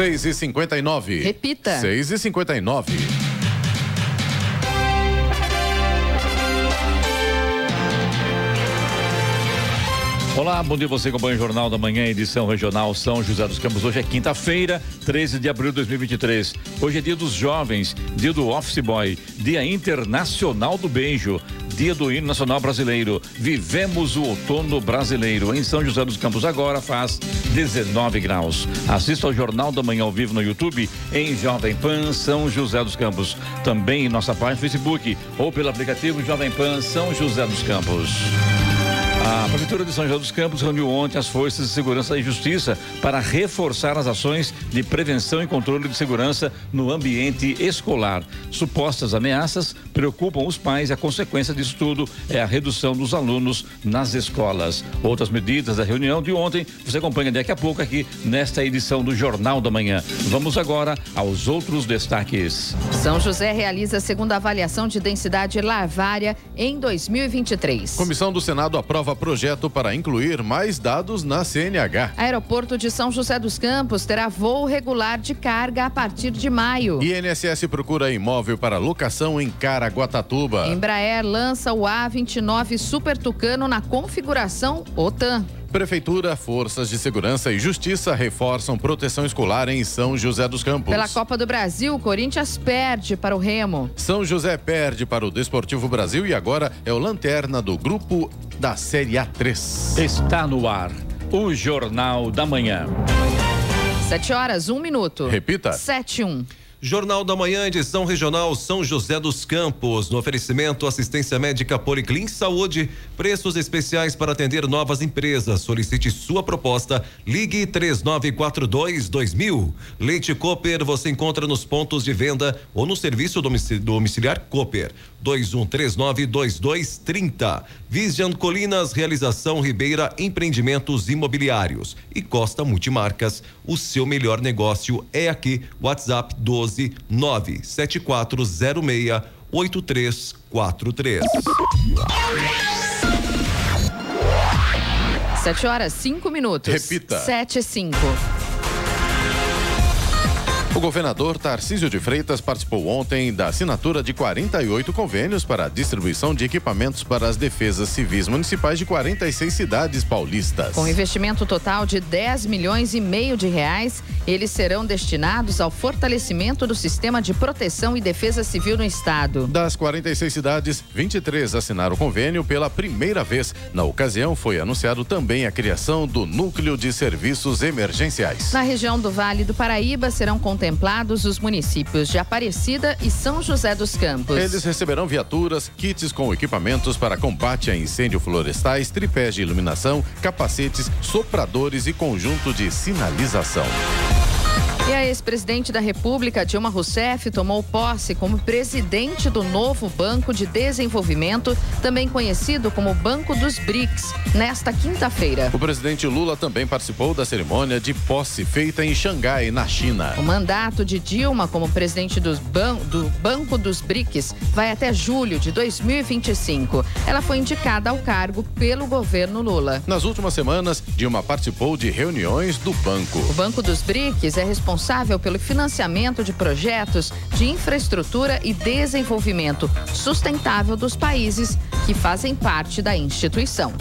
6 e 59 Repita. 6 e 59 Olá, bom dia você acompanha o Jornal da Manhã, edição regional São José dos Campos. Hoje é quinta-feira, 13 de abril de 2023. Hoje é dia dos jovens, dia do Office Boy, dia internacional do beijo, dia do hino nacional brasileiro. Vivemos o outono brasileiro. Em São José dos Campos agora faz 19 graus. Assista ao Jornal da Manhã ao vivo no YouTube em Jovem Pan São José dos Campos. Também em nossa página no Facebook ou pelo aplicativo Jovem Pan São José dos Campos. A Prefeitura de São José dos Campos reuniu ontem as forças de segurança e justiça para reforçar as ações de prevenção e controle de segurança no ambiente escolar. Supostas ameaças preocupam os pais e a consequência disso tudo é a redução dos alunos nas escolas. Outras medidas da reunião de ontem você acompanha daqui a pouco aqui nesta edição do Jornal da Manhã. Vamos agora aos outros destaques. São José realiza a segunda avaliação de densidade larvária em 2023. Comissão do Senado aprova projeto para incluir mais dados na CNH. Aeroporto de São José dos Campos terá voo regular de carga a partir de maio. INSS procura imóvel para locação em Caraguatatuba. Embraer lança o A29 Super Tucano na configuração OTAN. Prefeitura, Forças de Segurança e Justiça reforçam proteção escolar em São José dos Campos. Pela Copa do Brasil, o Corinthians perde para o Remo. São José perde para o Desportivo Brasil e agora é o lanterna do grupo da Série A3. Está no ar o Jornal da Manhã. Sete horas, um minuto. Repita. Sete, um. Jornal da Manhã, edição regional São José dos Campos. No oferecimento, assistência médica Policlin Saúde. Preços especiais para atender novas empresas. Solicite sua proposta. Ligue 3942 2000. Leite Cooper você encontra nos pontos de venda ou no serviço domiciliar Cooper. 21392230. Vision Colinas, realização Ribeira Empreendimentos Imobiliários e Costa Multimarcas. O seu melhor negócio é aqui. WhatsApp 12 97406 8343. Sete horas, cinco minutos. Repita. Sete, cinco. O governador Tarcísio de Freitas participou ontem da assinatura de 48 convênios para a distribuição de equipamentos para as defesas civis municipais de 46 cidades paulistas. Com investimento total de 10 milhões e meio de reais, eles serão destinados ao fortalecimento do sistema de proteção e defesa civil no estado. Das 46 cidades, 23 assinaram o convênio pela primeira vez. Na ocasião, foi anunciado também a criação do Núcleo de Serviços Emergenciais. Na região do Vale do Paraíba serão contemplados os municípios de Aparecida e São José dos Campos. Eles receberão viaturas, kits com equipamentos para combate a incêndio florestais, tripés de iluminação, capacetes, sopradores e conjunto de sinalização. E a ex-presidente da República, Dilma Rousseff, tomou posse como presidente do novo Banco de Desenvolvimento, também conhecido como Banco dos BRICS, nesta quinta-feira. O presidente Lula também participou da cerimônia de posse feita em Xangai, na China. O mandato de Dilma como presidente dos ban do Banco dos BRICS vai até julho de 2025. Ela foi indicada ao cargo pelo governo Lula. Nas últimas semanas, Dilma participou de reuniões do banco. O Banco dos BRICS é responsável pelo financiamento de projetos de infraestrutura e desenvolvimento sustentável dos países que fazem parte da instituição.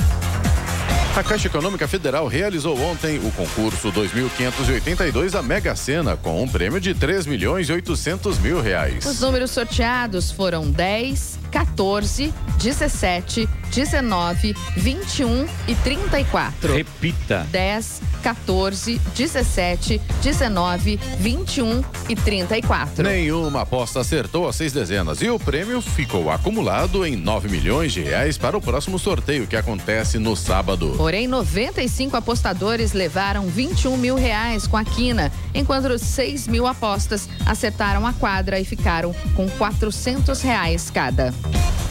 A Caixa Econômica Federal realizou ontem o concurso 2582 da Mega Sena com um prêmio de 3 milhões e 800 mil reais. Os números sorteados foram 10, 14, 17, 19, 21 e 34. Repita. 10, 14, 17, 19, 21 e 34. Nenhuma aposta acertou as seis dezenas e o prêmio ficou acumulado em 9 milhões de reais para o próximo sorteio que acontece no sábado. Porém, 95 apostadores levaram 21 mil reais com a quina, enquanto 6 mil apostas acertaram a quadra e ficaram com 400 reais cada. you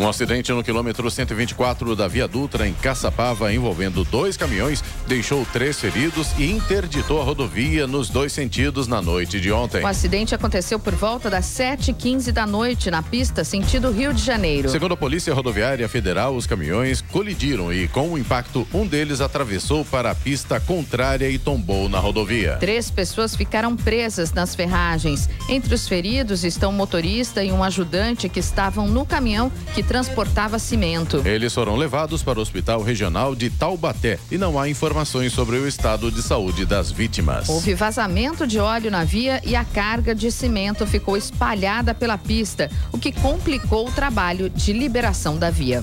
Um acidente no quilômetro 124 da Via Dutra, em Caçapava, envolvendo dois caminhões, deixou três feridos e interditou a rodovia nos dois sentidos na noite de ontem. O acidente aconteceu por volta das 7h15 da noite na pista sentido Rio de Janeiro. Segundo a Polícia Rodoviária Federal, os caminhões colidiram e, com o impacto, um deles atravessou para a pista contrária e tombou na rodovia. Três pessoas ficaram presas nas ferragens. Entre os feridos estão um motorista e um ajudante que estavam no caminhão que transportava cimento. Eles foram levados para o Hospital Regional de Taubaté e não há informações sobre o estado de saúde das vítimas. Houve vazamento de óleo na via e a carga de cimento ficou espalhada pela pista, o que complicou o trabalho de liberação da via.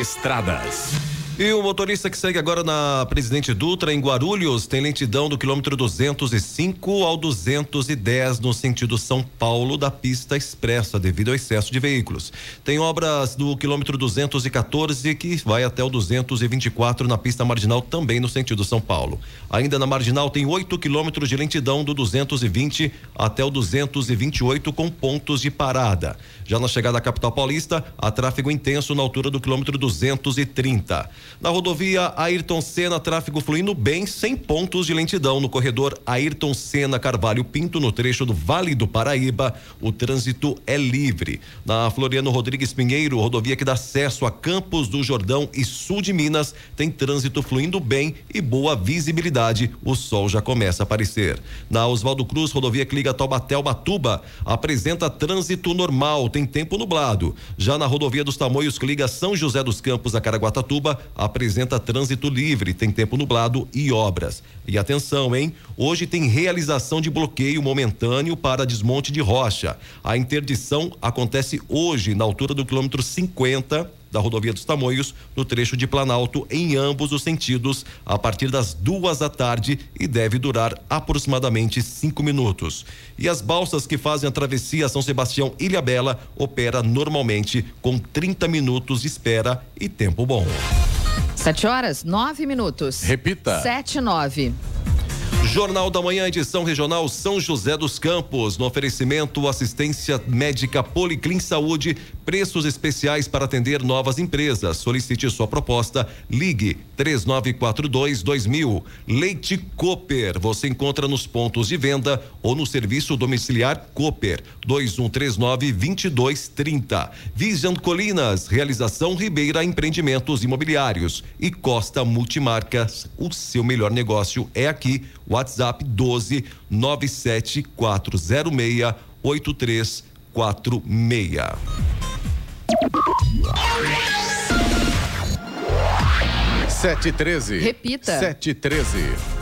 Estradas. E o motorista que segue agora na Presidente Dutra, em Guarulhos, tem lentidão do quilômetro 205 ao 210 no sentido São Paulo da pista expressa, devido ao excesso de veículos. Tem obras do quilômetro 214 que vai até o 224 na pista marginal, também no sentido São Paulo. Ainda na marginal tem 8 quilômetros de lentidão do 220 até o 228 com pontos de parada. Já na chegada à capital paulista, há tráfego intenso na altura do quilômetro 230. Na rodovia Ayrton Senna, tráfego fluindo bem, sem pontos de lentidão. No corredor Ayrton Senna Carvalho Pinto, no trecho do Vale do Paraíba, o trânsito é livre. Na Floriano Rodrigues Pinheiro, rodovia que dá acesso a Campos do Jordão e sul de Minas, tem trânsito fluindo bem e boa visibilidade. O sol já começa a aparecer. Na Oswaldo Cruz, rodovia que liga Taubaté ao Batuba, apresenta trânsito normal, tem tempo nublado. Já na rodovia dos Tamoios que liga São José dos Campos a Caraguatatuba, apresenta trânsito livre, tem tempo nublado e obras. E atenção, hein? Hoje tem realização de bloqueio momentâneo para desmonte de rocha. A interdição acontece hoje na altura do quilômetro 50 da rodovia dos Tamoios, no trecho de Planalto, em ambos os sentidos, a partir das duas da tarde e deve durar aproximadamente cinco minutos. E as balsas que fazem a travessia São Sebastião Ilha Bela opera normalmente com 30 minutos de espera e tempo bom. Sete horas, nove minutos. Repita. Sete, nove. Jornal da Manhã, edição regional São José dos Campos. No oferecimento, assistência médica Policlin Saúde, preços especiais para atender novas empresas. Solicite sua proposta. Ligue 3942 2000. Leite Cooper. Você encontra nos pontos de venda ou no serviço domiciliar Cooper 2139 2230. Vision Colinas. Realização Ribeira Empreendimentos Imobiliários e Costa Multimarcas. O seu melhor negócio é aqui. WhatsApp 12 97406 8346. Sete treze. Repita. Sete treze.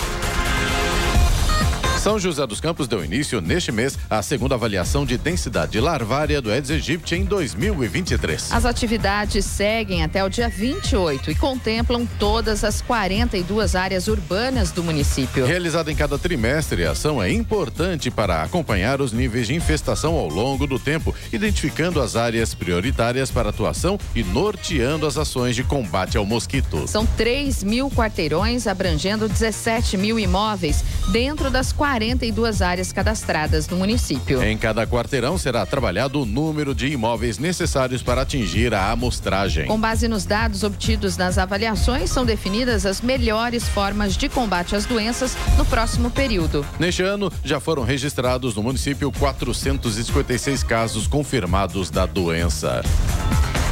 São José dos Campos deu início neste mês à segunda avaliação de densidade larvária do Aedes aegypti em 2023. As atividades seguem até o dia 28 e contemplam todas as 42 áreas urbanas do município. Realizada em cada trimestre, a ação é importante para acompanhar os níveis de infestação ao longo do tempo, identificando as áreas prioritárias para atuação e norteando as ações de combate ao mosquito. São 3 mil quarteirões, abrangendo 17 mil imóveis, dentro das 42 áreas cadastradas no município. Em cada quarteirão será trabalhado o número de imóveis necessários para atingir a amostragem. Com base nos dados obtidos nas avaliações, são definidas as melhores formas de combate às doenças no próximo período. Neste ano, já foram registrados no município 456 casos confirmados da doença.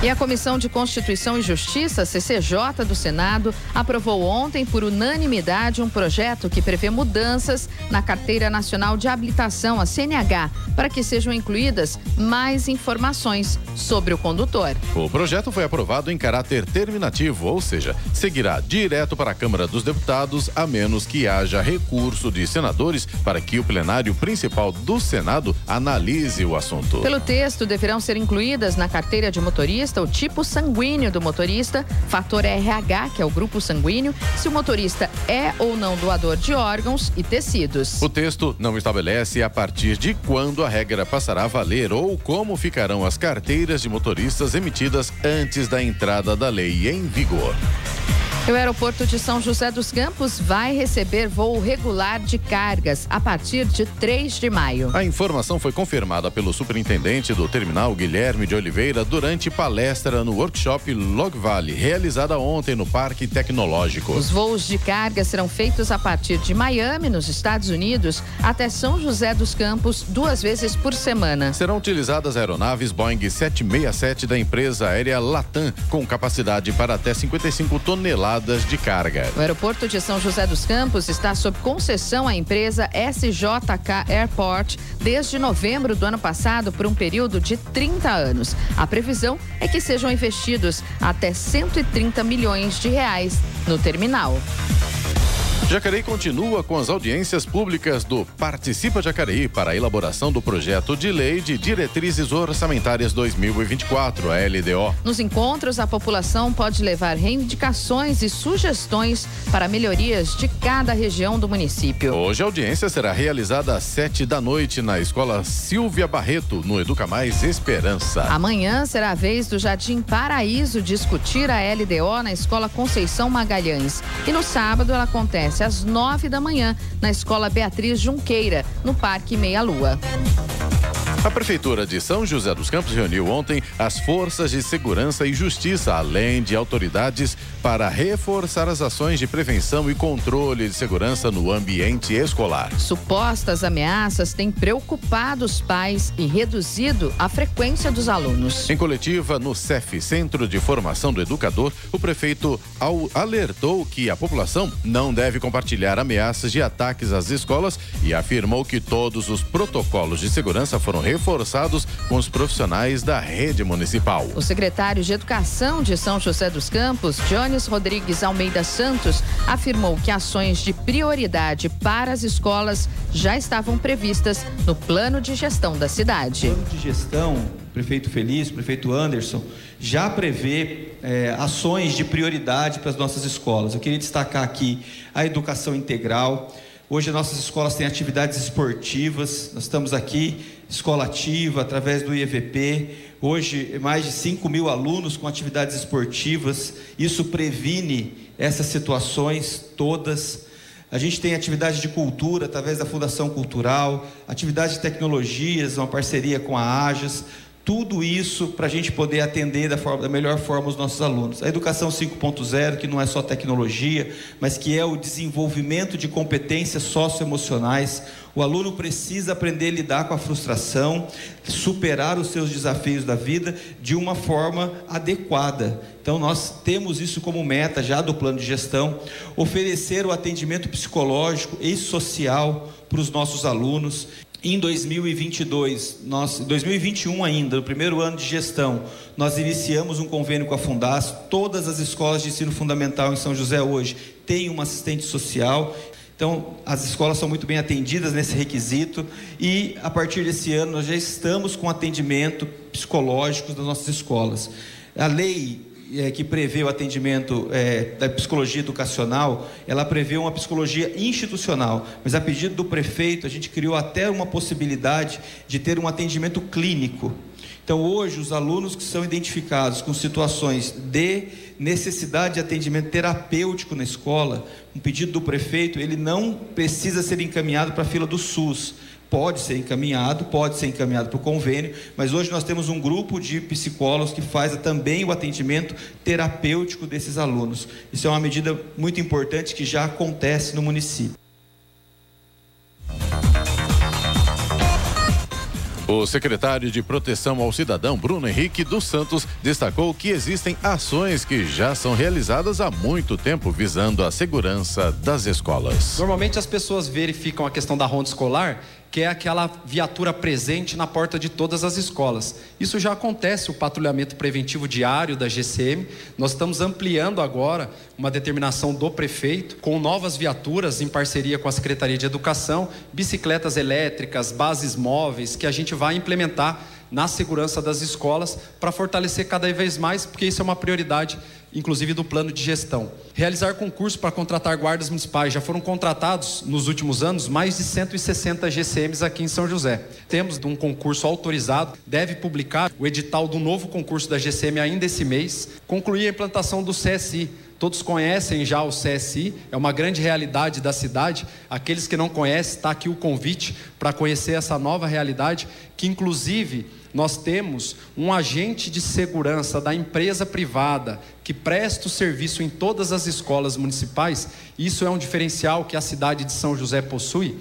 E a Comissão de Constituição e Justiça, CCJ do Senado, aprovou ontem por unanimidade um projeto que prevê mudanças na Carteira Nacional de Habilitação, a CNH, para que sejam incluídas mais informações sobre o condutor. O projeto foi aprovado em caráter terminativo, ou seja, seguirá direto para a Câmara dos Deputados, a menos que haja recurso de senadores para que o plenário principal do Senado analise o assunto. Pelo texto, deverão ser incluídas na carteira de motorista o tipo sanguíneo do motorista, fator RH, que é o grupo sanguíneo, se o motorista é ou não doador de órgãos e tecidos. O texto não estabelece a partir de quando a regra passará a valer ou como ficarão as carteiras de motoristas emitidas antes da entrada da lei em vigor. O aeroporto de São José dos Campos vai receber voo regular de cargas a partir de 3 de maio. A informação foi confirmada pelo superintendente do terminal Guilherme de Oliveira durante palestra no workshop Log Valley, realizada ontem no Parque Tecnológico. Os voos de carga serão feitos a partir de Miami, nos Estados Unidos, até São José dos Campos, duas vezes por semana. Serão utilizadas aeronaves Boeing 767 da empresa aérea Latam, com capacidade para até 55 toneladas de carga. O aeroporto de São José dos Campos está sob concessão à empresa SJK Airport desde novembro do ano passado por um período de 30 anos. A previsão é que sejam investidos até 130 milhões de reais no terminal. Jacareí continua com as audiências públicas do Participa Jacareí para a elaboração do projeto de lei de diretrizes orçamentárias 2024, a LDO. Nos encontros, a população pode levar reivindicações e sugestões para melhorias de cada região do município. Hoje a audiência será realizada às sete da noite na Escola Silvia Barreto, no Educa Mais Esperança. Amanhã será a vez do Jardim Paraíso discutir a LDO na Escola Conceição Magalhães. E no sábado ela acontece acontece às nove da manhã na Escola Beatriz Junqueira, no Parque Meia Lua. A Prefeitura de São José dos Campos reuniu ontem as forças de segurança e justiça, além de autoridades, para reforçar as ações de prevenção e controle de segurança no ambiente escolar. Supostas ameaças têm preocupado os pais e reduzido a frequência dos alunos. Em coletiva no CEF, Centro de Formação do Educador, o prefeito alertou que a população não deve compartilhar ameaças de ataques às escolas e afirmou que todos os protocolos de segurança foram reforçados com os profissionais da rede municipal. O secretário de Educação de São José dos Campos, Rodrigues Almeida Santos, afirmou que ações de prioridade para as escolas já estavam previstas no plano de gestão da cidade. O plano de gestão, prefeito Feliz, prefeito Anderson, já prevê é, ações de prioridade para as nossas escolas. Eu queria destacar aqui a educação integral. Hoje nossas escolas têm atividades esportivas, nós estamos aqui escola ativa, através do IEVP. Hoje, mais de 5 mil alunos com atividades esportivas. Isso previne essas situações todas. A gente tem atividade de cultura através da Fundação Cultural, atividade de tecnologias, uma parceria com a AJAS tudo isso para a gente poder atender da, forma, da, melhor forma os nossos alunos. A educação 5.0, que não é só tecnologia, mas que é o desenvolvimento de competências socioemocionais. O aluno precisa aprender a lidar com a frustração, superar os seus desafios da vida de uma forma adequada. Então, nós temos isso como meta já do plano de gestão: oferecer o atendimento psicológico e social para os nossos alunos. Em 2022, nós, 2021 ainda, no primeiro ano de gestão, nós iniciamos um convênio com a Fundas. Todas as escolas de ensino fundamental em São José hoje têm uma assistente social. Então, as escolas são muito bem atendidas nesse requisito e a partir desse ano nós já estamos com atendimento psicológico das nossas escolas. A lei é, que prevê o atendimento é, da psicologia educacional, ela prevê uma psicologia institucional, mas a pedido do prefeito, a gente criou até uma possibilidade de ter um atendimento clínico. Então, hoje, os alunos que são identificados com situações de necessidade de atendimento terapêutico na escola, um pedido do prefeito, ele não precisa ser encaminhado para a fila do SUS pode ser encaminhado, pode ser encaminhado para o convênio, mas hoje nós temos um grupo de psicólogos que faz também o atendimento terapêutico desses alunos. Isso é uma medida muito importante que já acontece no município. O secretário de Proteção ao Cidadão, Bruno Henrique dos Santos, destacou que existem ações que já são realizadas há muito tempo visando a segurança das escolas. Normalmente as pessoas verificam a questão da ronda escolar que é aquela viatura presente na porta de todas as escolas. Isso já acontece, o patrulhamento preventivo diário da GCM. Nós estamos ampliando agora uma determinação do prefeito com novas viaturas em parceria com a Secretaria de Educação, bicicletas elétricas, bases móveis que a gente vai implementar na segurança das escolas para fortalecer cada vez mais, porque isso é uma prioridade inclusive do plano de gestão. Realizar concurso para contratar guardas municipais. Já foram contratados nos últimos anos mais de 160 GCMs aqui em São José. Temos um concurso autorizado, deve publicar o edital do novo concurso da GCM ainda esse mês, concluir a implantação do CSI Todos conhecem já o CSI, é uma grande realidade da cidade. Aqueles que não conhecem, está aqui o convite para conhecer essa nova realidade, que inclusive nós temos um agente de segurança da empresa privada que presta o serviço em todas as escolas municipais. Isso é um diferencial que a cidade de São José possui.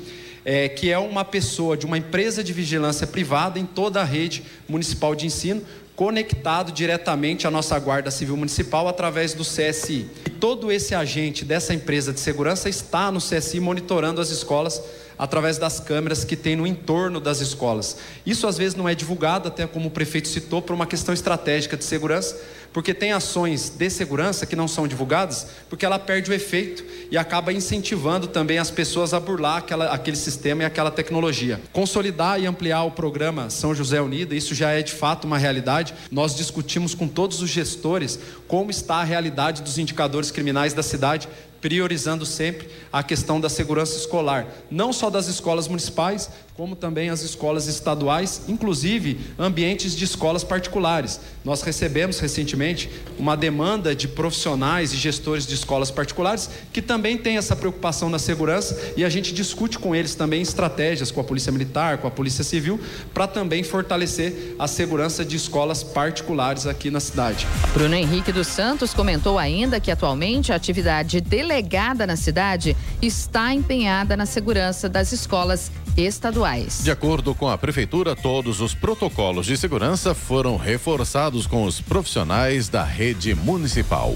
É, que é uma pessoa de uma empresa de vigilância privada em toda a rede municipal de ensino, conectado diretamente à nossa Guarda Civil Municipal através do CSI. E todo esse agente dessa empresa de segurança está no CSI monitorando as escolas através das câmeras que tem no entorno das escolas. Isso às vezes não é divulgado, até como o prefeito citou, por uma questão estratégica de segurança, porque tem ações de segurança que não são divulgadas, porque ela perde o efeito e acaba incentivando também as pessoas a burlar aquela, aquele sistema e aquela tecnologia. Consolidar e ampliar o programa São José Unida, isso já é de fato uma realidade. Nós discutimos com todos os gestores como está a realidade dos indicadores criminais da cidade, priorizando sempre a questão da segurança escolar, não só das escolas municipais, como também as escolas estaduais, inclusive ambientes de escolas particulares. Nós recebemos recentemente uma demanda de profissionais e gestores de escolas particulares que também têm essa preocupação na segurança e a gente discute com eles também estratégias com a Polícia Militar, com a Polícia Civil, para também fortalecer a segurança de escolas particulares aqui na cidade. Bruno Henrique dos Santos comentou ainda que atualmente a atividade delegada na cidade está empenhada na segurança das escolas estaduais. De acordo com a Prefeitura, todos os protocolos de segurança foram reforçados com os profissionais da rede municipal.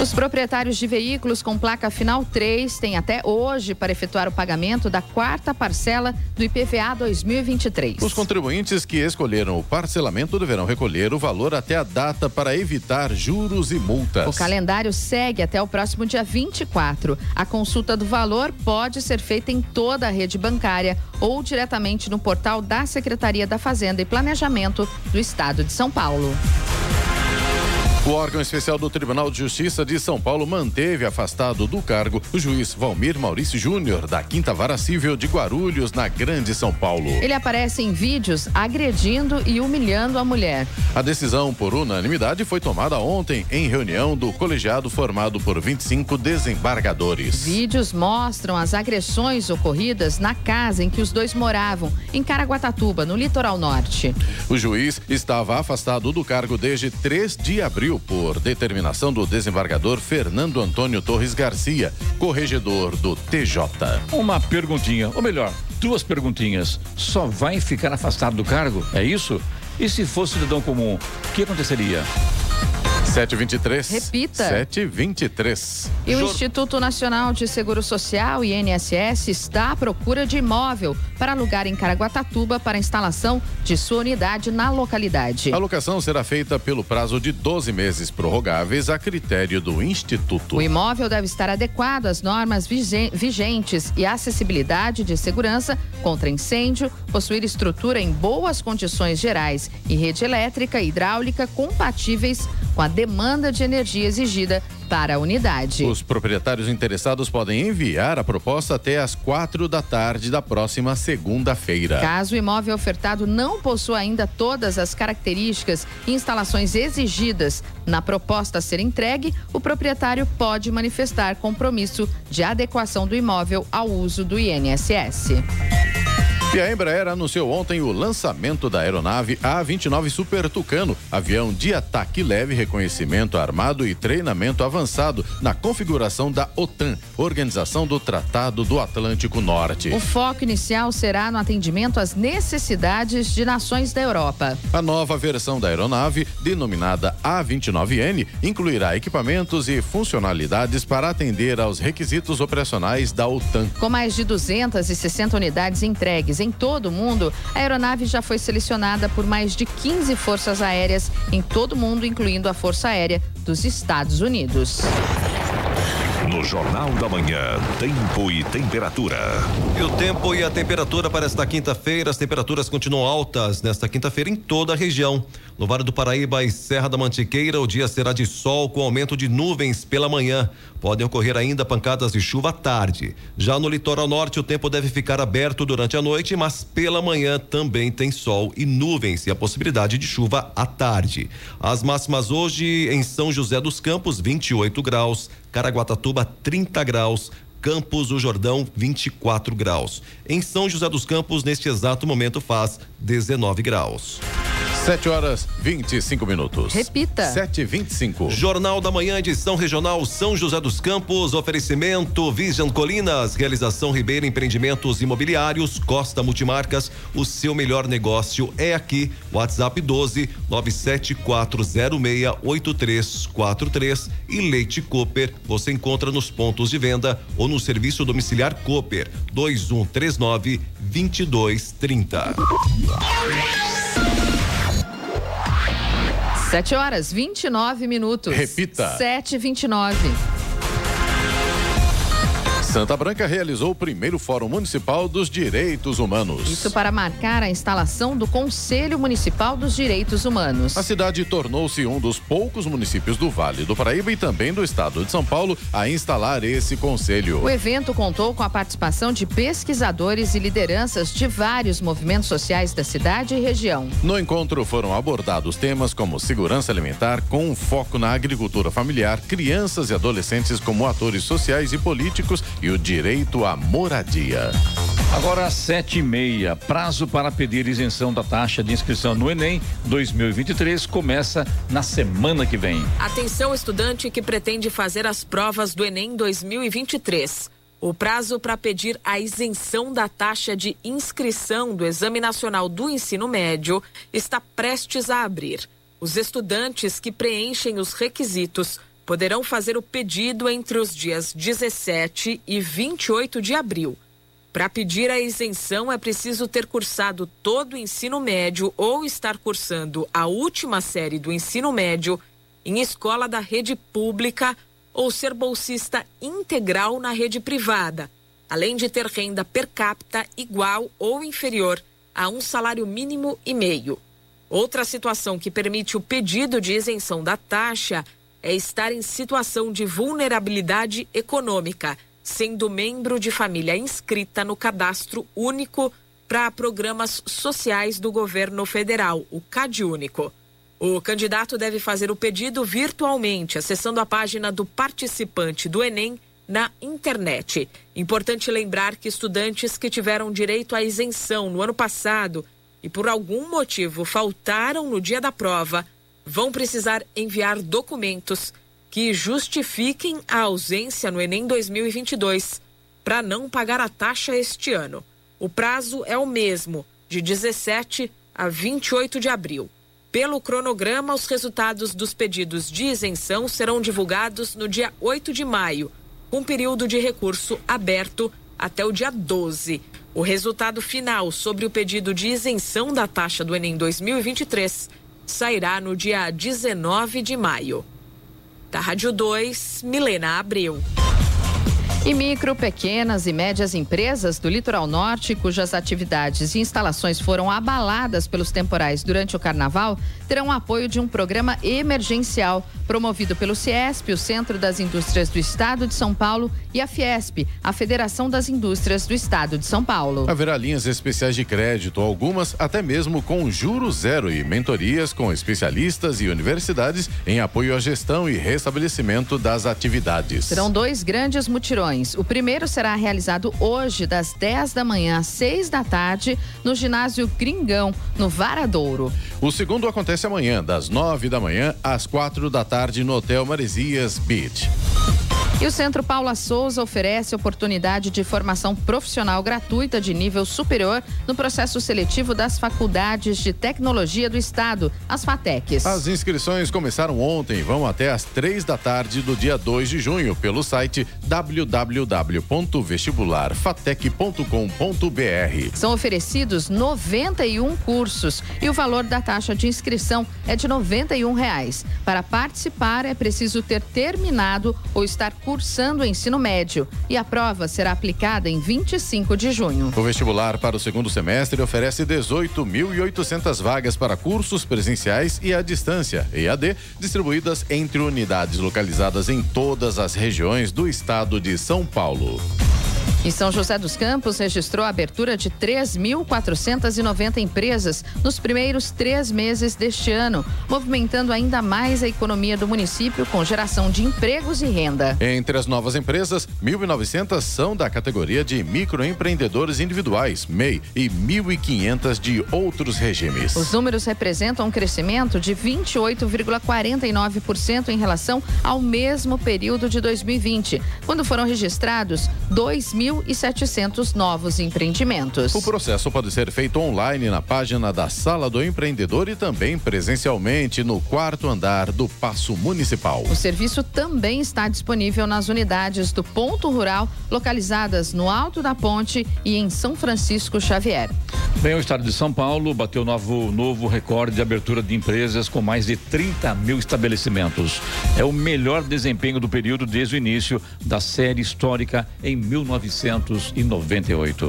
Os proprietários de veículos com placa final 3 têm até hoje para efetuar o pagamento da quarta parcela do IPVA 2023. Os contribuintes que escolheram o parcelamento deverão recolher o valor até a data para evitar juros e multas. O calendário segue até o próximo dia 24. A consulta do valor pode ser feita em toda a rede bancária ou diretamente no portal da Secretaria da Fazenda e Planejamento do Estado de São Paulo. O órgão especial do Tribunal de Justiça de São Paulo manteve afastado do cargo o juiz Valmir Maurício Júnior, da Quinta Vara Civil de Guarulhos, na Grande São Paulo. Ele aparece em vídeos agredindo e humilhando a mulher. A decisão por unanimidade foi tomada ontem em reunião do colegiado formado por 25 desembargadores. Vídeos mostram as agressões ocorridas na casa em que os dois moravam, em Caraguatatuba, no litoral norte. O juiz estava afastado do cargo desde 3 de abril por determinação do desembargador Fernando Antônio Torres Garcia, corregedor do TJ. Uma perguntinha, ou melhor, duas perguntinhas. Só vai ficar afastado do cargo? É isso? E se fosse cidadão comum, o que aconteceria? 723. Repita. 723. E o Instituto Nacional de Seguro Social, INSS, está à procura de imóvel para alugar em Caraguatatuba para instalação de sua unidade na localidade. A locação será feita pelo prazo de 12 meses prorrogáveis a critério do Instituto. O imóvel deve estar adequado às normas vigentes e acessibilidade de segurança contra incêndio, possuir estrutura em boas condições gerais e rede elétrica e hidráulica compatíveis com a demanda de energia exigida para a unidade. Os proprietários interessados podem enviar a proposta até às quatro da tarde da próxima segunda-feira. Caso o imóvel ofertado não possua ainda todas as características e instalações exigidas na proposta a ser entregue, o proprietário pode manifestar compromisso de adequação do imóvel ao uso do INSS. E a Embraer anunciou ontem o lançamento da aeronave A-29 Super Tucano, avião de ataque leve, reconhecimento armado e treinamento avançado na configuração da OTAN, Organização do Tratado do Atlântico Norte. O foco inicial será no atendimento às necessidades de nações da Europa. A nova versão da aeronave, denominada A-29N, incluirá equipamentos e funcionalidades para atender aos requisitos operacionais da OTAN. Com mais de 260 unidades entregues em todo o mundo, a aeronave já foi selecionada por mais de 15 forças aéreas em todo o mundo, incluindo a Força Aérea dos Estados Unidos. No Jornal da Manhã, tempo e temperatura. E o tempo e a temperatura para esta quinta-feira, as temperaturas continuam altas nesta quinta-feira em toda a região. No Vale do Paraíba e Serra da Mantiqueira, o dia será de sol com aumento de nuvens pela manhã. Podem ocorrer ainda pancadas de chuva à tarde. Já no litoral norte, o tempo deve ficar aberto durante a noite, mas pela manhã também tem sol e nuvens e a possibilidade de chuva à tarde. As máximas hoje em São José dos Campos, 28 graus, Caraguatatuba, 30 graus, Campos do Jordão, 24 graus. Em São José dos Campos, neste exato momento, faz 19 graus. 7 horas 25 minutos. Repita. 7 25 Jornal da Manhã, edição regional São José dos Campos, oferecimento Vision Colinas, realização Ribeira Empreendimentos Imobiliários, Costa Multimarcas, o seu melhor negócio é aqui. WhatsApp 12 974068343 e Leite Cooper, você encontra nos pontos de venda ou no serviço domiciliar Cooper 2139 2230. 7 horas 29 minutos. Repita. 7 e 29 Santa Branca realizou o primeiro Fórum Municipal dos Direitos Humanos. Isso para marcar a instalação do Conselho Municipal dos Direitos Humanos. A cidade tornou-se um dos poucos municípios do Vale do Paraíba e também do estado de São Paulo a instalar esse conselho. O evento contou com a participação de pesquisadores e lideranças de vários movimentos sociais da cidade e região. No encontro foram abordados temas como segurança alimentar, com um foco na agricultura familiar, crianças e adolescentes como atores sociais e políticos e o direito à moradia. Agora às sete e meia, prazo para pedir isenção da taxa de inscrição no Enem 2023 começa na semana que vem. Atenção estudante que pretende fazer as provas do Enem 2023. O prazo para pedir a isenção da taxa de inscrição do Exame Nacional do Ensino Médio está prestes a abrir. Os estudantes que preenchem os requisitos poderão fazer o pedido entre os dias 17 e 28 de abril. Para pedir a isenção é preciso ter cursado todo o ensino médio ou estar cursando a última série do ensino médio em escola da rede pública ou ser bolsista integral na rede privada, além de ter renda per capita igual ou inferior a um salário mínimo e meio. Outra situação que permite o pedido de isenção da taxa é estar em situação de vulnerabilidade econômica, sendo membro de família inscrita no Cadastro Único para Programas Sociais do Governo Federal, o CadÚnico. O candidato deve fazer o pedido virtualmente, acessando a página do participante do Enem na internet. Importante lembrar que estudantes que tiveram direito à isenção no ano passado e por algum motivo faltaram no dia da prova vão precisar enviar documentos que justifiquem a ausência no Enem 2022 para não pagar a taxa este ano. O prazo é o mesmo, de 17 a 28 de abril. Pelo cronograma, os resultados dos pedidos de isenção serão divulgados no dia 8 de maio, com período de recurso aberto até o dia 12. O resultado final sobre o pedido de isenção da taxa do Enem 2023 sairá no dia 19 de maio. Da Rádio 2, Milena Abreu. E micro, pequenas e médias empresas do litoral norte, cujas atividades e instalações foram abaladas pelos temporais durante o carnaval, terão apoio de um programa emergencial promovido pelo CIESP, o Centro das Indústrias do Estado de São Paulo, e a Fiesp, a Federação das Indústrias do Estado de São Paulo. Haverá linhas especiais de crédito, algumas até mesmo com juro zero e mentorias com especialistas e universidades em apoio à gestão e restabelecimento das atividades. Serão dois grandes mutirões. O primeiro será realizado hoje, das 10 da manhã às 6 da tarde, no ginásio Gringão, no Varadouro. O segundo acontece amanhã, das 9 da manhã às 4 da tarde no Hotel Maresias Beach. E o Centro Paula Souza oferece oportunidade de formação profissional gratuita de nível superior no processo seletivo das faculdades de tecnologia do Estado, as FATECs. As inscrições começaram ontem e vão até às três da tarde do dia 2 de junho pelo site www.vestibularfatec.com.br. São oferecidos 91 cursos e o valor da taxa de inscrição é de 91 reais. Para participar é preciso ter terminado ou estar cursando o ensino médio e a prova será aplicada em 25 de junho. O vestibular para o segundo semestre oferece 18.800 vagas para cursos presenciais e à distância, EAD, distribuídas entre unidades localizadas em todas as regiões do estado de São Paulo. E São José dos Campos registrou a abertura de 3.490 empresas nos primeiros três meses deste ano, movimentando ainda mais a economia do município com geração de empregos e renda. Entre as novas empresas, 1.900 são da categoria de microempreendedores individuais, MEI, e 1.500 de outros regimes. Os números representam um crescimento de 28,49% em relação ao mesmo período de 2020, quando foram registrados 2.000 1.700 novos empreendimentos. O processo pode ser feito online na página da Sala do Empreendedor e também presencialmente no quarto andar do Paço Municipal. O serviço também está disponível nas unidades do Ponto Rural, localizadas no Alto da Ponte e em São Francisco Xavier. Bem, o estado de São Paulo bateu novo, novo recorde de abertura de empresas com mais de 30 mil estabelecimentos. É o melhor desempenho do período desde o início da série histórica em 1900. 1998.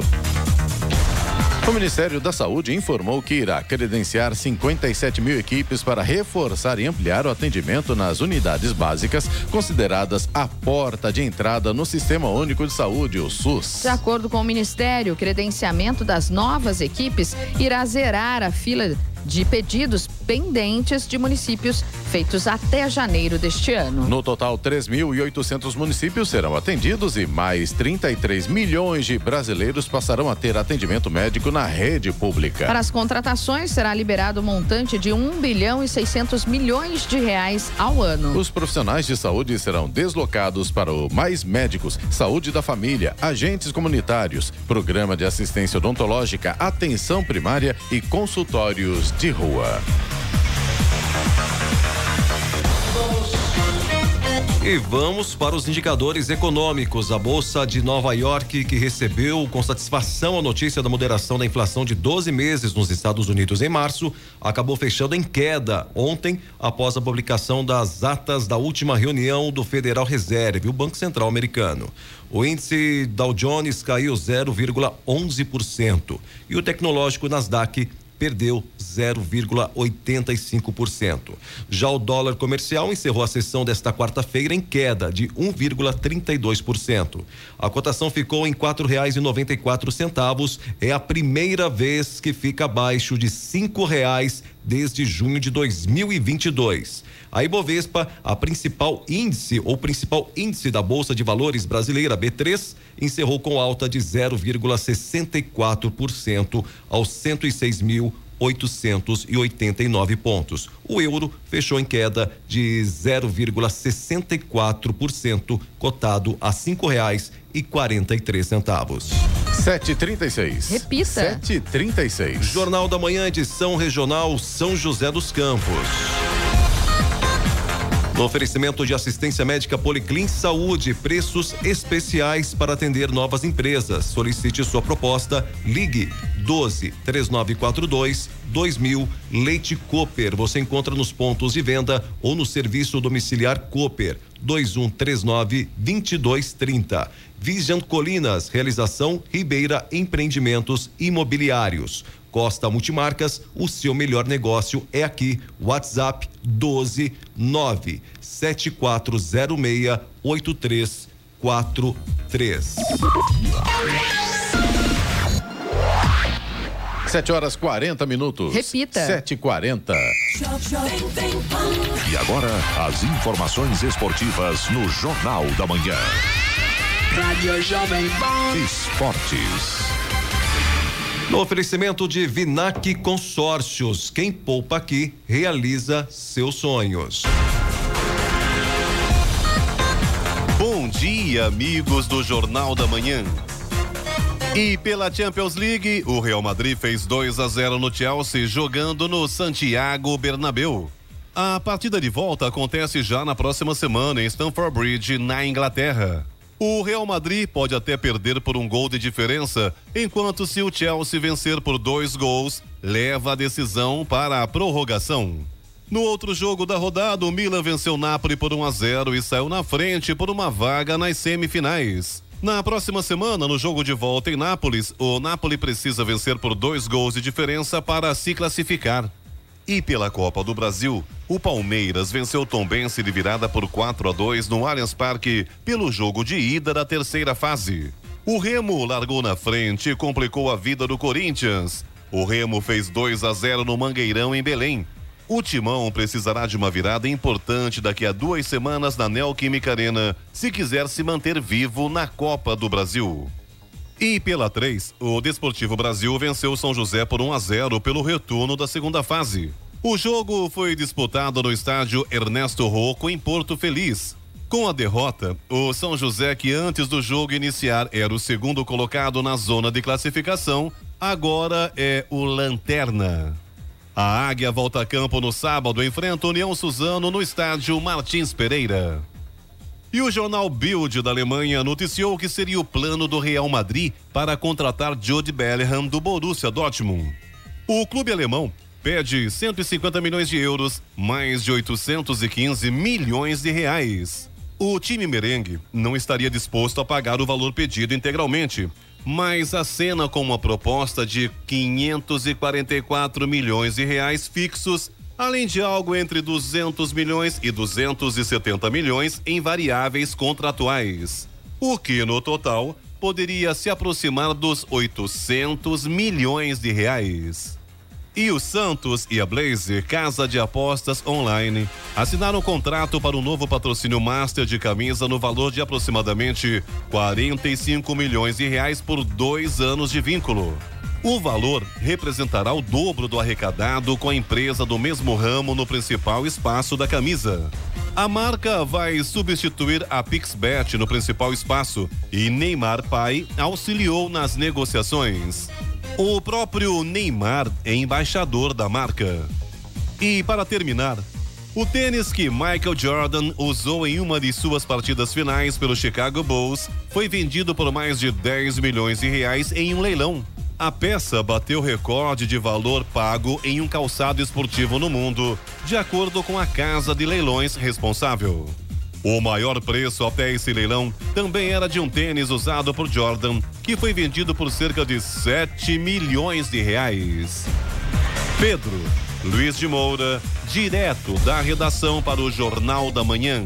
O Ministério da Saúde informou que irá credenciar 57 mil equipes para reforçar e ampliar o atendimento nas unidades básicas, consideradas a porta de entrada no Sistema Único de Saúde, o SUS. De acordo com o Ministério, o credenciamento das novas equipes irá zerar a fila de pedidos pendentes de municípios feitos até janeiro deste ano. No total, 3.800 municípios serão atendidos e mais 33 milhões de brasileiros passarão a ter atendimento médico na rede pública. Para as contratações, será liberado um montante de 1 bilhão e 600 milhões de reais ao ano. Os profissionais de saúde serão deslocados para o Mais Médicos, Saúde da Família, agentes comunitários, programa de assistência odontológica, atenção primária e consultórios de rua. E vamos para os indicadores econômicos. A Bolsa de Nova York, que recebeu com satisfação a notícia da moderação da inflação de 12 meses nos Estados Unidos em março, acabou fechando em queda ontem, após a publicação das atas da última reunião do Federal Reserve, o Banco Central Americano. O índice Dow Jones caiu 0,11% e o tecnológico Nasdaq perdeu 0,85%. Já o dólar comercial encerrou a sessão desta quarta-feira em queda de 1,32%. A cotação ficou em quatro reais e noventa e quatro centavos. É a primeira vez que fica abaixo de cinco reais desde junho de 2022. A Ibovespa, a principal índice ou principal índice da Bolsa de Valores brasileira B3, encerrou com alta de 0,64% aos 106.889 pontos. O euro fechou em queda de 0,64%, cotado a cinco reais e quarenta e três centavos. Sete trinta e seis. Repita. Sete trinta e seis. Jornal da Manhã, edição regional São José dos Campos. No oferecimento de assistência médica Policlin Saúde, preços especiais para atender novas empresas. Solicite sua proposta. Ligue 12 3942 2000 Leite Cooper. Você encontra nos pontos de venda ou no serviço domiciliar Cooper 2139 2230. Vision Colinas, realização Ribeira Empreendimentos Imobiliários. Costa Multimarcas, o seu melhor negócio é aqui. WhatsApp 12 9 7406 8343. Sete horas 40 minutos. Repita. Sete e quarenta. E agora, as informações esportivas no Jornal da Manhã. Rádio Jovem Pan. Esportes. No oferecimento de Vinac Consórcios, quem poupa aqui realiza seus sonhos. Bom dia, amigos do Jornal da Manhã. E pela Champions League, o Real Madrid fez 2 a 0 no Chelsea jogando no Santiago Bernabéu. A partida de volta acontece já na próxima semana em Stamford Bridge, na Inglaterra. O Real Madrid pode até perder por um gol de diferença, enquanto se o Chelsea vencer por dois gols, leva a decisão para a prorrogação. No outro jogo da rodada, o Milan venceu o Napoli por 1 a 0 e saiu na frente por uma vaga nas semifinais. Na próxima semana, no jogo de volta em Nápoles, o Napoli precisa vencer por dois gols de diferença para se classificar. E pela Copa do Brasil, o Palmeiras venceu Tombense de virada por 4 a 2 no Allianz Parque pelo jogo de ida da terceira fase. O Remo largou na frente e complicou a vida do Corinthians. O Remo fez 2 a 0 no Mangueirão em Belém. O Timão precisará de uma virada importante daqui a duas semanas na Neoquímica Arena, se quiser se manter vivo na Copa do Brasil. E pela 3, o Desportivo Brasil venceu São José por 1 a 0 pelo retorno da segunda fase. O jogo foi disputado no estádio Ernesto Rocco, em Porto Feliz. Com a derrota, o São José, que antes do jogo iniciar era o segundo colocado na zona de classificação, agora é o Lanterna. A Águia volta a campo no sábado, enfrenta União Suzano no estádio Martins Pereira. E o jornal Bild da Alemanha noticiou que seria o plano do Real Madrid para contratar Jude Bellingham do Borussia Dortmund. O clube alemão pede 150 milhões de euros, mais de 815 milhões de reais. O time merengue não estaria disposto a pagar o valor pedido integralmente, mas acena com uma proposta de 544 milhões de reais fixos, além de algo entre 200 milhões e 270 milhões em variáveis contratuais. O que no total poderia se aproximar dos 800 milhões de reais. E o Santos e a Blaze, casa de apostas online, assinaram um contrato para um novo patrocínio master de camisa no valor de aproximadamente 45 milhões de reais por dois anos de vínculo. O valor representará o dobro do arrecadado com a empresa do mesmo ramo no principal espaço da camisa. A marca vai substituir a Pixbet no principal espaço e Neymar Pai auxiliou nas negociações. O próprio Neymar é embaixador da marca. E para terminar, o tênis que Michael Jordan usou em uma de suas partidas finais pelo Chicago Bulls foi vendido por mais de 10 milhões de reais em um leilão. A peça bateu recorde de valor pago em um calçado esportivo no mundo, de acordo com a casa de leilões responsável. O maior preço até esse leilão também era de um tênis usado por Jordan, que foi vendido por cerca de 7 milhões de reais. Pedro Luiz de Moura, direto da redação para o Jornal da Manhã.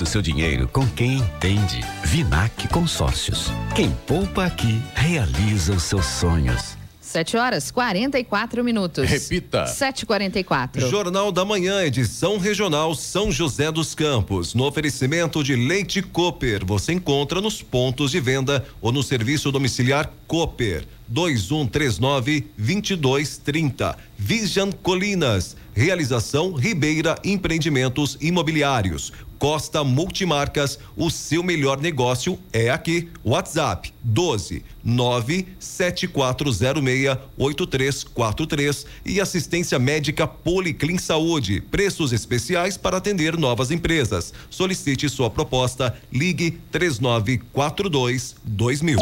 o seu dinheiro com quem entende. Vinac Consórcios. Quem poupa aqui realiza os seus sonhos. 7 horas 44 minutos. Repita. 7h44. Jornal da Manhã, edição regional São José dos Campos. No oferecimento de Leite Cooper. Você encontra nos pontos de venda ou no serviço domiciliar Cooper. 2139 2230. Vision Colinas. Realização Ribeira Empreendimentos Imobiliários. Costa Multimarcas, o seu melhor negócio é aqui. WhatsApp 12 97406 8343 e assistência médica Policlin Saúde. Preços especiais para atender novas empresas. Solicite sua proposta. Ligue 3942 2000.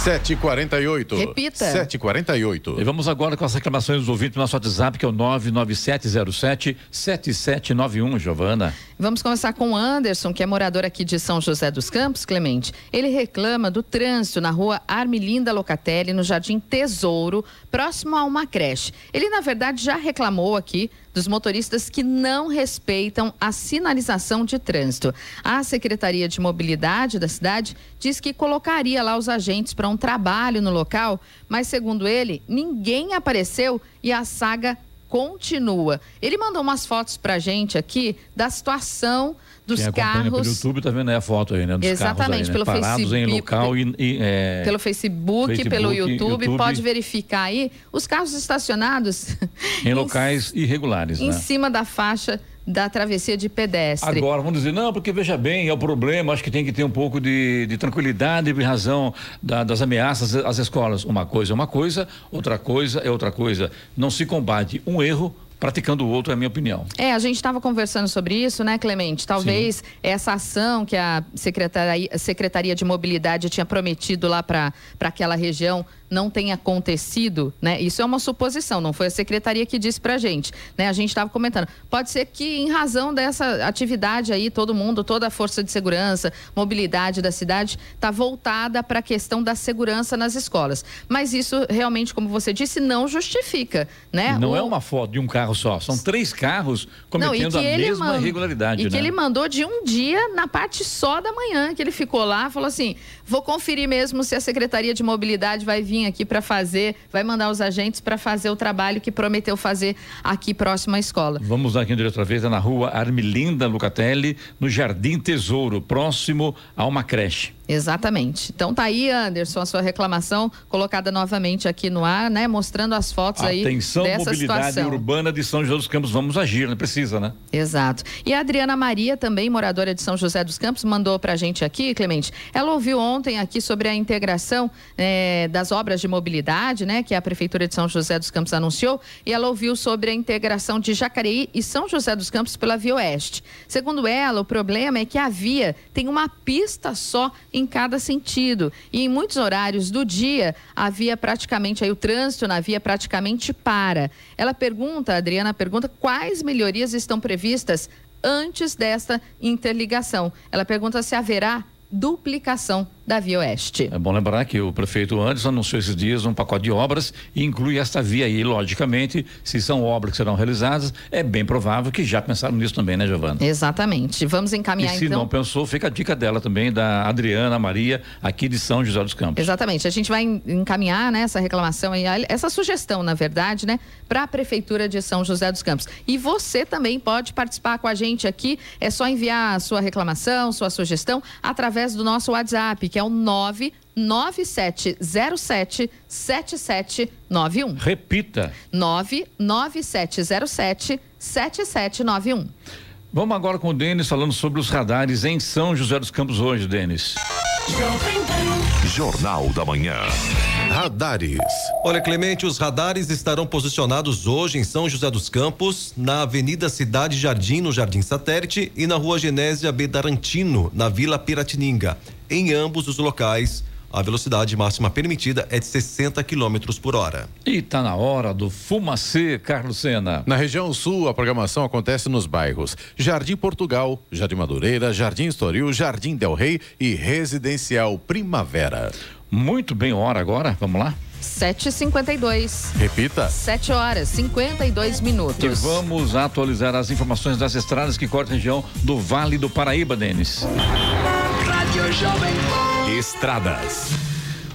748. Repita. 748. E vamos agora com as reclamações dos ouvintes no nosso WhatsApp, que é o 99707 7791, Giovana. Vamos começar com o Anderson, que é morador aqui de São José dos Campos, Clemente. Ele reclama do trânsito na rua Armilinda Locatelli, no Jardim Tesouro, próximo a uma creche. Ele, na verdade, já reclamou aqui dos motoristas que não respeitam a sinalização de trânsito. A Secretaria de Mobilidade da cidade diz que colocaria lá os agentes para um trabalho no local, mas segundo ele, ninguém apareceu e a saga continua. Ele mandou umas fotos pra gente aqui da situação dos Quem carros. pelo YouTube tá vendo aí a foto aí, né? Dos Exatamente, carros aí, né? pelo Parados Facebook, em local e, e, é, pelo Facebook, Facebook, pelo YouTube, YouTube. pode verificar aí os carros estacionados em locais irregulares, em né? cima da faixa da travessia de pedestre. Agora, vamos dizer, não, porque veja bem, é o problema, acho que tem que ter um pouco de, de tranquilidade em razão da- das ameaças às escolas. Uma coisa é uma coisa, outra coisa é outra coisa. Não se combate um erro praticando o outro, é a minha opinião. É, a gente estava conversando sobre isso, né, Clemente? Talvez essa ação que a Secretaria, a Secretaria de Mobilidade tinha prometido lá para aquela região não tenha acontecido, né? Isso é uma suposição, não foi a secretaria que disse pra gente, né? A gente estava comentando. Pode ser que em razão dessa atividade aí, todo mundo, toda a força de segurança, mobilidade da cidade está voltada para a questão da segurança nas escolas. Mas isso realmente, como você disse, não justifica, né? Não O- é uma foto de um carro só, são três carros cometendo a mesma manda- irregularidade, E né? que ele mandou de um dia na parte só da manhã, que ele ficou lá, falou assim: vou conferir mesmo se a Secretaria de Mobilidade vai vir aqui para fazer, vai mandar os agentes para fazer o trabalho que prometeu fazer aqui próximo à escola. Vamos dar aqui endereço outra vez, é na rua Armilinda Lucatelli, no Jardim Tesouro, próximo a uma creche. Exatamente. Então tá aí, Anderson, a sua reclamação colocada novamente aqui no ar, né? Mostrando as fotos aí Atenção, dessa mobilidade situação. urbana de São José dos Campos, vamos agir, não precisa, né? Exato. E a Adriana Maria, também moradora de São José dos Campos, mandou pra gente aqui, Clemente. Ela ouviu ontem aqui sobre a integração eh, das obras de mobilidade, né, que a Prefeitura de São José dos Campos anunciou, e ela ouviu sobre a integração de Jacareí e São José dos Campos pela Via Oeste. Segundo ela, o problema é que a via tem uma pista só em cada sentido. E em muitos horários do dia, a via praticamente, aí o trânsito na via praticamente para. Ela pergunta, a Adriana pergunta, quais melhorias estão previstas antes desta interligação. Ela pergunta se haverá duplicação da Via Oeste. É bom lembrar que o prefeito Anderson anunciou esses dias um pacote de obras e inclui esta via aí. Logicamente, se são obras que serão realizadas, é bem provável que já pensaram nisso também, né, Giovana? Exatamente. Vamos E encaminhar se então. não pensou, fica a dica dela também, da Adriana Maria, aqui de São José dos Campos. Exatamente. A gente vai en- encaminhar né, essa reclamação aí, essa sugestão, na verdade, né, para a Prefeitura de São José dos Campos. E você também pode participar com a gente aqui. É só enviar a sua reclamação, sua sugestão, através do nosso WhatsApp, que é o 99707 7791. Repita. 99707 7791. Vamos agora com o Denis falando sobre os radares em São José dos Campos hoje, Denis. Jornal da Manhã. Radares. Olha, Clemente, os radares estarão posicionados hoje em São José dos Campos, na Avenida Cidade Jardim, no Jardim Satélite, e na Rua Genésia Bedarantino, na Vila Piratininga. Em ambos os locais, a velocidade máxima permitida é de 60 km por hora. E tá na hora do Fumacê, Carlos Sena. Na região sul, a programação acontece nos bairros Jardim Portugal, Jardim Madureira, Jardim Estoril, Jardim Del Rey e Residencial Primavera. Muito bem, hora agora, vamos lá? 7h52. Repita. 7 horas, 52 E minutos. vamos atualizar as informações das estradas que cortam a região do Vale do Paraíba, Denis. Rádio Jovem Pan. Estradas.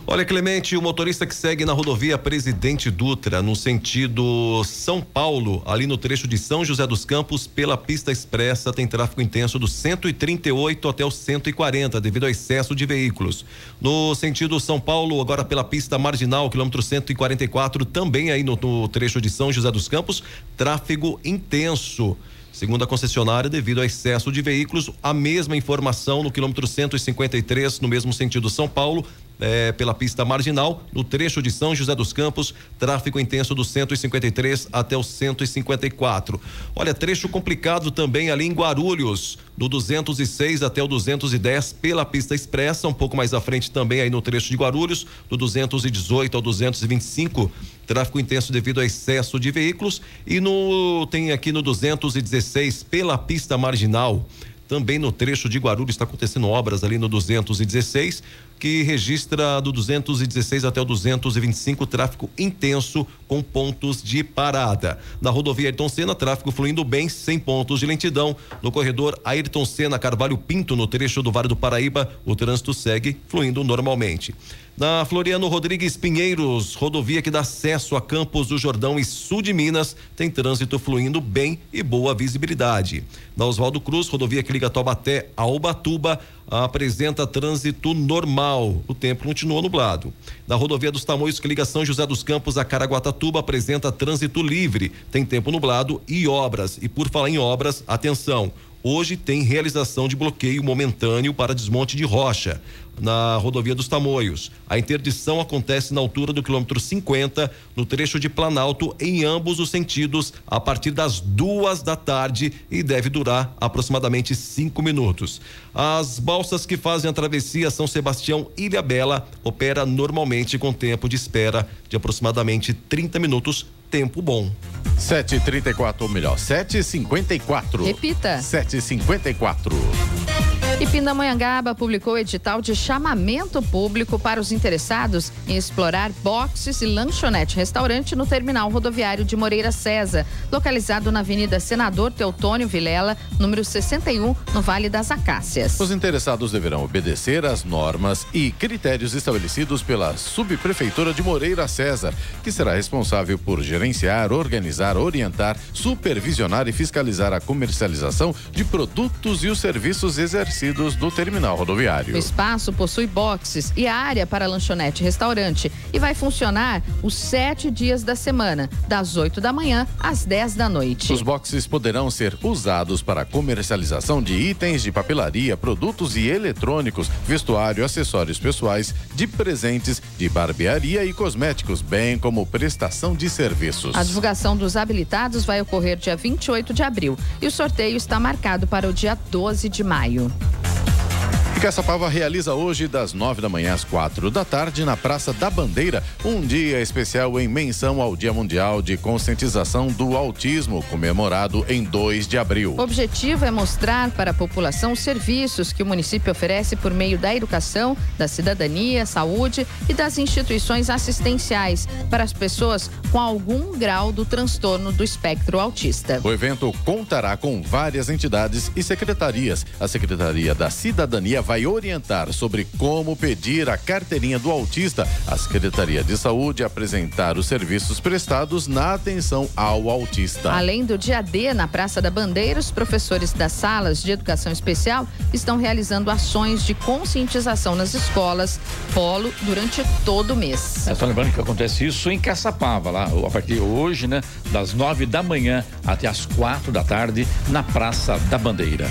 Olha, Clemente, o motorista que segue na rodovia Presidente Dutra, no sentido São Paulo, ali no trecho de São José dos Campos, pela pista expressa, tem tráfego intenso do 138 até o 140, devido ao excesso de veículos. No sentido São Paulo, agora pela pista marginal, quilômetro 144, também aí no, no trecho de São José dos Campos, tráfego intenso. Segundo a concessionária, devido ao excesso de veículos, a mesma informação no quilômetro 153, no mesmo sentido São Paulo, eh, pela pista marginal, no trecho de São José dos Campos, tráfego intenso do 153 até o 154. Olha, trecho complicado também ali em Guarulhos, do 206 até o 210 pela pista expressa, um pouco mais à frente também aí no trecho de Guarulhos, do 218 ao 225, tráfego intenso devido ao excesso de veículos e no tem aqui no 216 pela pista marginal. Também no trecho de Guarulhos está acontecendo obras ali no 216, que registra do 216 até o 225 tráfego intenso com pontos de parada. Na rodovia Ayrton Senna, tráfego fluindo bem, sem pontos de lentidão. No corredor Ayrton Senna Carvalho Pinto, no trecho do Vale do Paraíba, o trânsito segue fluindo normalmente. Na Floriano Rodrigues Pinheiros, rodovia que dá acesso a Campos do Jordão e sul de Minas, tem trânsito fluindo bem e boa visibilidade. Na Oswaldo Cruz, rodovia que liga Taubaté a Ubatuba, apresenta trânsito normal. O tempo continua nublado. Na rodovia dos Tamoios, que liga São José dos Campos a Caraguatatuba, apresenta trânsito livre. Tem tempo nublado e obras. E por falar em obras, atenção. Hoje tem realização de bloqueio momentâneo para desmonte de rocha na rodovia dos Tamoios. A interdição acontece na altura do quilômetro 50, no trecho de Planalto, em ambos os sentidos, a partir das duas da tarde e deve durar aproximadamente cinco minutos. As balsas que fazem a travessia São Sebastião Ilha Bela opera normalmente com tempo de espera de aproximadamente 30 minutos tempo bom. 7h34, ou melhor, 7h54. Repita. 7h54. E Pindamonhangaba publicou edital de chamamento público para os interessados em explorar boxes e lanchonete restaurante no terminal rodoviário de Moreira César, localizado na Avenida Senador Teutônio Vilela, número 61, no Vale das Acácias. Os interessados deverão obedecer às normas e critérios estabelecidos pela Subprefeitura de Moreira César, que será responsável por gerenciar, organizar, orientar, supervisionar e fiscalizar a comercialização de produtos e os serviços exercidos do terminal rodoviário. O espaço possui boxes e área para lanchonete e restaurante e vai funcionar os sete dias da semana, das 8 da manhã às 10 da noite. Os boxes poderão ser usados para comercialização de itens de papelaria, produtos e eletrônicos, vestuário, acessórios pessoais, de presentes, de barbearia e cosméticos, bem como prestação de serviços. A divulgação dos habilitados vai ocorrer dia 28 de abril e o sorteio está marcado para o dia 12 de maio. Thank you. Caçapava realiza hoje, das nove da manhã às quatro da tarde, na Praça da Bandeira, um dia especial em menção ao Dia Mundial de Conscientização do Autismo, comemorado em 2 de abril. O objetivo é mostrar para a população os serviços que o município oferece por meio da educação, da cidadania, saúde e das instituições assistenciais para as pessoas com algum grau do transtorno do espectro autista. O evento contará com várias entidades e secretarias. A Secretaria da Cidadania vai orientar sobre como pedir a carteirinha do autista. A Secretaria de Saúde apresentar os serviços prestados na atenção ao autista. Além do dia D na Praça da Bandeira, os professores das salas de educação especial estão realizando ações de conscientização nas escolas Polo durante todo o mês. É, só lembrando que acontece isso em Caçapava, lá, a partir de hoje, né? Das nove da manhã até as quatro da tarde, na Praça da Bandeira.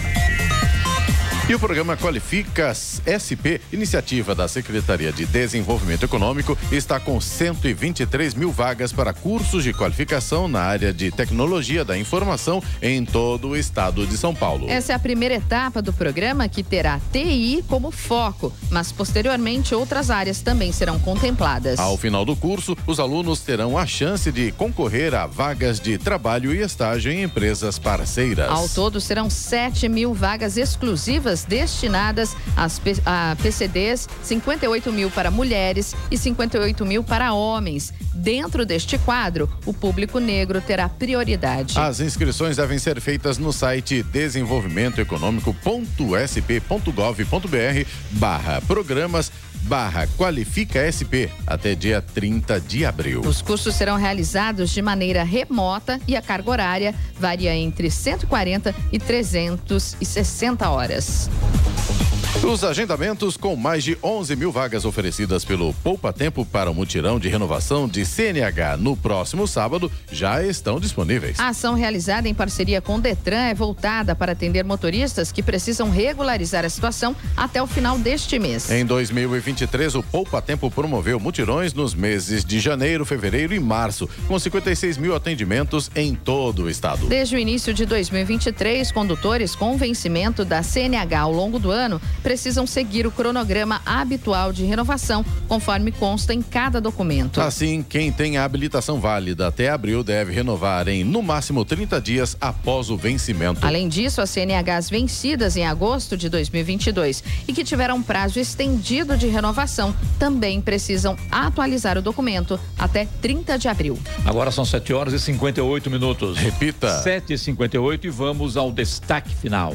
E o programa Qualifica SP, iniciativa da Secretaria de Desenvolvimento Econômico, está com 123 mil vagas para cursos de qualificação na área de tecnologia da informação em todo o estado de São Paulo. Essa é a primeira etapa do programa que terá TI como foco, mas posteriormente outras áreas também serão contempladas. Ao final do curso, os alunos terão a chance de concorrer a vagas de trabalho e estágio em empresas parceiras. Ao todo, serão 7 mil vagas exclusivas destinadas às a PCDs, 58 mil para mulheres e 58 mil para homens. Dentro deste quadro, o público negro terá prioridade. As inscrições devem ser feitas no site desenvolvimentoeconômico.sp.gov.br barra programas barra Qualifica SP até dia 30 de abril. Os cursos serão realizados de maneira remota e a carga horária varia entre 140 e 360 horas. Os agendamentos com mais de 11 mil vagas oferecidas pelo Poupa Tempo para o mutirão de renovação de CNH no próximo sábado já estão disponíveis. A ação realizada em parceria com o Detran é voltada para atender motoristas que precisam regularizar a situação até o final deste mês. Em 2023, o Poupa Tempo promoveu mutirões nos meses de janeiro, fevereiro e março, com 56 mil atendimentos em todo o estado. Desde o início de 2023, condutores com vencimento da CNH ao longo do ano precisam seguir o cronograma habitual de renovação, conforme consta em cada documento. Assim, quem tem a habilitação válida até abril deve renovar em no máximo 30 dias após o vencimento. Além disso, as CNHs vencidas em agosto de 2022 e que tiveram prazo estendido de renovação também precisam atualizar o documento até 30 de abril. Agora são 7 horas e 58 minutos. Repita. 7 e 58 e vamos ao destaque final.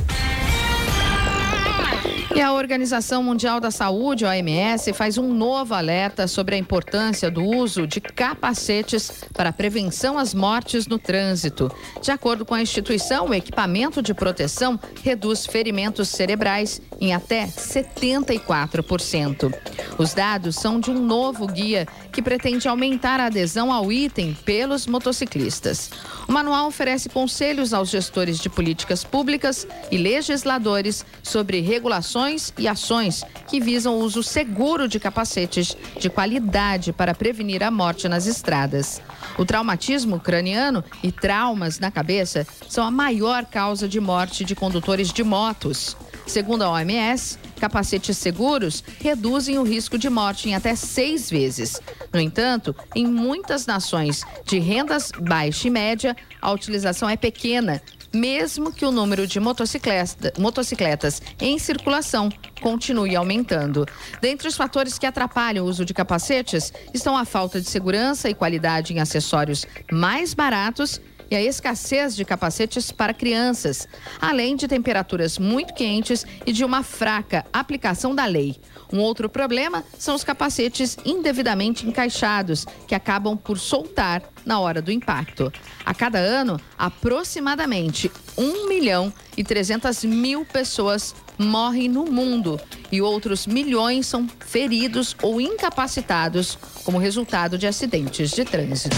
E a Organização Mundial da Saúde, OMS, faz um novo alerta sobre a importância do uso de capacetes para a prevenção às mortes no trânsito. De acordo com a instituição, o equipamento de proteção reduz ferimentos cerebrais em até 74%. Os dados são de um novo guia que pretende aumentar a adesão ao item pelos motociclistas. O manual oferece conselhos aos gestores de políticas públicas e legisladores sobre regulações e ações que visam o uso seguro de capacetes de qualidade para prevenir a morte nas estradas. O traumatismo craniano e traumas na cabeça são a maior causa de morte de condutores de motos. Segundo a OMS, capacetes seguros reduzem o risco de morte em até seis vezes. No entanto, em muitas nações de rendas baixa e média, a utilização é pequena, mesmo que o número de motocicleta, motocicletas em circulação continue aumentando. Dentre os fatores que atrapalham o uso de capacetes estão a falta de segurança e qualidade em acessórios mais baratos e a escassez de capacetes para crianças, além de temperaturas muito quentes e de uma fraca aplicação da lei. Um outro problema são os capacetes indevidamente encaixados, que acabam por soltar na hora do impacto. A cada ano, aproximadamente 1 milhão e 300 mil pessoas morrem no mundo e outros milhões são feridos ou incapacitados como resultado de acidentes de trânsito.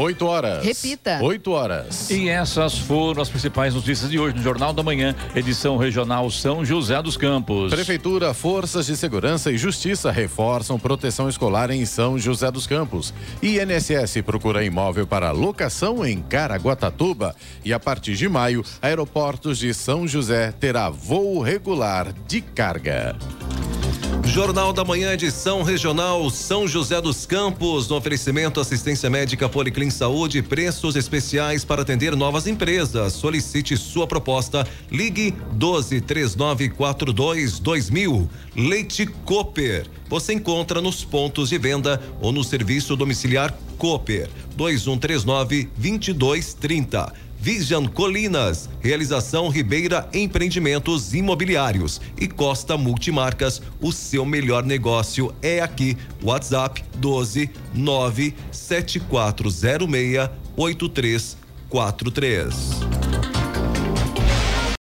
8 horas. Repita. 8 horas. E essas foram as principais notícias de hoje no Jornal da Manhã, edição regional São José dos Campos. Prefeitura, Forças de Segurança e Justiça reforçam proteção escolar em São José dos Campos. INSS procura imóvel para locação em Caraguatatuba. E a partir de maio, aeroportos de São José terá voo regular de carga. Jornal da Manhã, edição regional São José dos Campos, no oferecimento assistência médica Policlin Saúde, preços especiais para atender novas empresas. Solicite sua proposta. Ligue 12 3942 2000. Leite Cooper. Você encontra nos pontos de venda ou no serviço domiciliar Cooper 2139 2230. Vision Colinas, realização Ribeira Empreendimentos Imobiliários e Costa Multimarcas, o seu melhor negócio é aqui. WhatsApp 12 97406 8343.